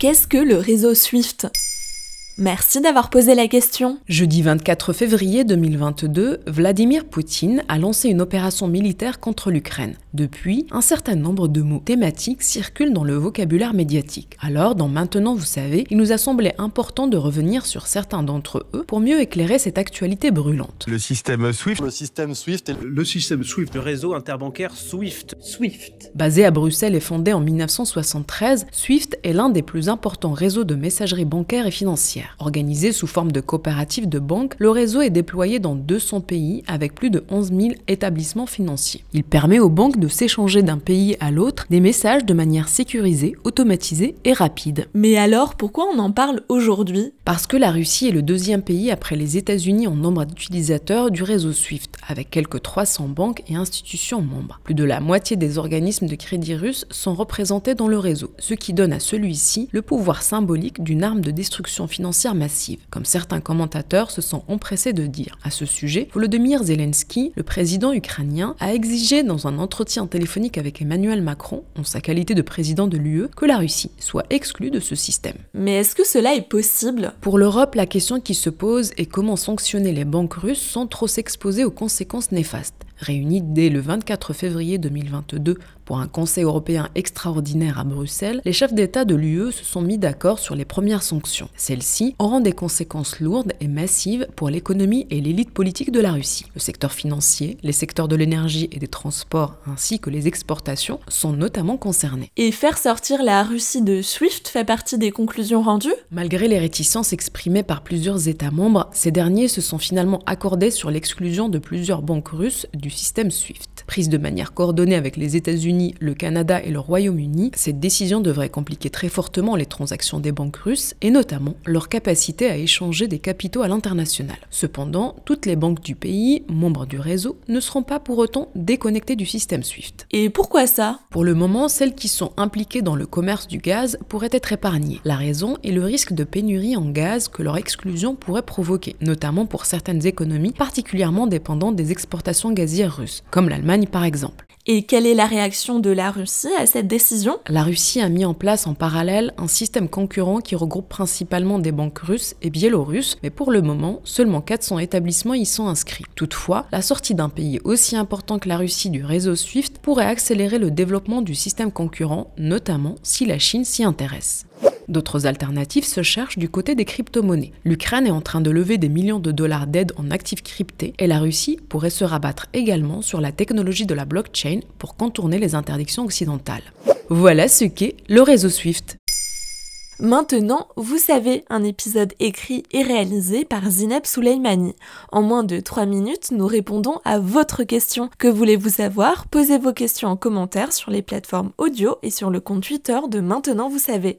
Qu'est-ce que le réseau SWIFT? Merci d'avoir posé la question. Jeudi 24 février 2022, Vladimir Poutine a lancé une opération militaire contre l'Ukraine. Depuis, un certain nombre de mots thématiques circulent dans le vocabulaire médiatique. Alors, dans Maintenant, vous savez, il nous a semblé important de revenir sur certains d'entre eux pour mieux éclairer cette actualité brûlante. Le système SWIFT. Le système SWIFT. Le système SWIFT. Le réseau interbancaire SWIFT. SWIFT. Basé à Bruxelles et fondé en 1973, SWIFT est l'un des plus importants réseaux de messagerie bancaire et financière. Organisé sous forme de coopérative de banques, le réseau est déployé dans 200 pays avec plus de 11 000 établissements financiers. Il permet aux banques de s'échanger d'un pays à l'autre des messages de manière sécurisée, automatisée et rapide. Mais alors, pourquoi on en parle aujourd'hui? Parce que la Russie est le deuxième pays après les États-Unis en nombre d'utilisateurs du réseau SWIFT, avec quelques 300 banques et institutions membres. Plus de la moitié des organismes de crédit russes sont représentés dans le réseau, ce qui donne à celui-ci le pouvoir symbolique d'une arme de destruction financière massive, comme certains commentateurs se sont empressés de dire. À ce sujet, Volodymyr Zelensky, le président ukrainien, a exigé dans un entretien téléphonique avec Emmanuel Macron, en sa qualité de président de l'UE, que la Russie soit exclue de ce système. Mais est-ce que cela est possible? Pour l'Europe, la question qui se pose est comment sanctionner les banques russes sans trop s'exposer aux conséquences néfastes. Réunis dès le 24 février 2022 pour un Conseil européen extraordinaire à Bruxelles, les chefs d'État de l'UE se sont mis d'accord sur les premières sanctions. Celles-ci auront des conséquences lourdes et massives pour l'économie et l'élite politique de la Russie. Le secteur financier, les secteurs de l'énergie et des transports ainsi que les exportations sont notamment concernés. Et faire sortir la Russie de SWIFT fait partie des conclusions rendues? Malgré les réticences exprimées par plusieurs États membres, ces derniers se sont finalement accordés sur l'exclusion de plusieurs banques russes du système SWIFT. Prise de manière coordonnée avec les États-Unis le Canada et le Royaume-Uni, cette décision devrait compliquer très fortement les transactions des banques russes et notamment leur capacité à échanger des capitaux à l'international. Cependant, toutes les banques du pays, membres du réseau, ne seront pas pour autant déconnectées du système SWIFT. Et pourquoi ça? Pour le moment, celles qui sont impliquées dans le commerce du gaz pourraient être épargnées. La raison est le risque de pénurie en gaz que leur exclusion pourrait provoquer, notamment pour certaines économies particulièrement dépendantes des exportations gazières russes, comme l'Allemagne par exemple. Et quelle est la réaction de la Russie à cette décision? La Russie a mis en place en parallèle un système concurrent qui regroupe principalement des banques russes et biélorusses, mais pour le moment, seulement 400 établissements y sont inscrits. Toutefois, la sortie d'un pays aussi important que la Russie du réseau SWIFT pourrait accélérer le développement du système concurrent, notamment si la Chine s'y intéresse. D'autres alternatives se cherchent du côté des crypto-monnaies. L'Ukraine est en train de lever des millions de dollars d'aide en actifs cryptés et la Russie pourrait se rabattre également sur la technologie de la blockchain pour contourner les interdictions occidentales. Voilà ce qu'est le réseau SWIFT. Maintenant, vous savez, un épisode écrit et réalisé par Zineb Souleimani. En moins de 3 minutes, nous répondons à votre question. Que voulez-vous savoir? Posez vos questions en commentaire sur les plateformes audio et sur le compte Twitter de Maintenant, vous savez.